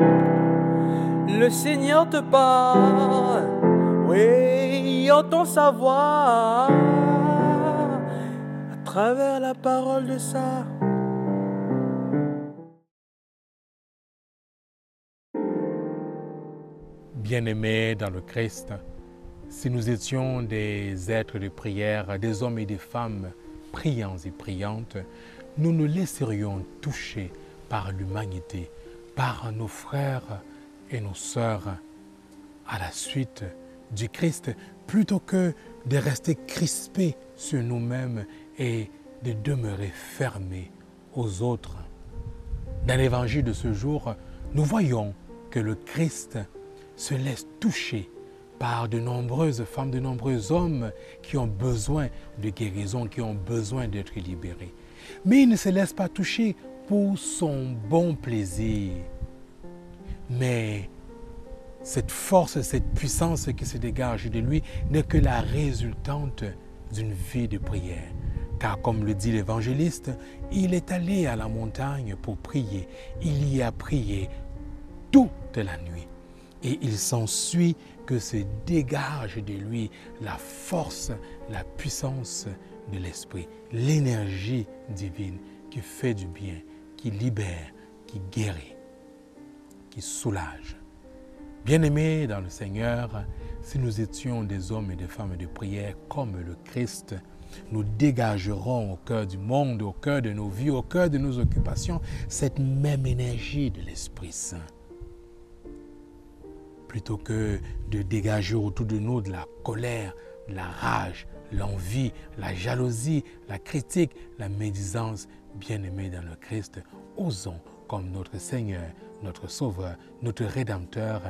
Le Seigneur te parle, oui, entend sa voix à travers la parole de ça. Bien-aimés dans le Christ, si nous étions des êtres de prière, des hommes et des femmes priants et priantes, nous nous laisserions toucher par l'humanité, par nos frères et nos sœurs à la suite du Christ, plutôt que de rester crispés sur nous-mêmes et de demeurer fermés aux autres. Dans l'évangile de ce jour, nous voyons que le Christ se laisse toucher par de nombreuses femmes, de nombreux hommes qui ont besoin de guérison, qui ont besoin d'être libérés. Mais il ne se laisse pas toucher pour son bon plaisir. Mais cette force, cette puissance qui se dégage de lui n'est que la résultante d'une vie de prière. Car comme le dit l'évangéliste, il est allé à la montagne pour prier. Il y a prié toute la nuit et il s'ensuit que se dégage de lui la force, la puissance de l'Esprit, l'énergie divine qui fait du bien, qui libère, qui guérit, qui soulage. Bien-aimés dans le Seigneur, si nous étions des hommes et des femmes de prière comme le Christ, nous dégagerons au cœur du monde, au cœur de nos vies, au cœur de nos occupations, cette même énergie de l'Esprit Saint plutôt que de dégager autour de nous de la colère, de la rage, l'envie, la jalousie, la critique, la médisance, bien-aimés dans le Christ, osons, comme notre Seigneur, notre Sauveur, notre Rédempteur,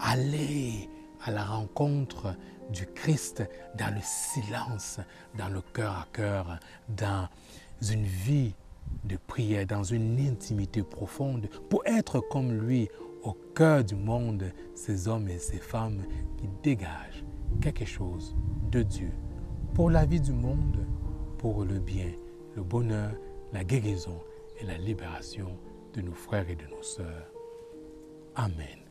aller à la rencontre du Christ dans le silence, dans le cœur à cœur, dans une vie de prière, dans une intimité profonde, pour être comme lui au cœur du monde ces hommes et ces femmes qui dégagent quelque chose de Dieu pour la vie du monde, pour le bien, le bonheur, la guérison et la libération de nos frères et de nos sœurs. Amen.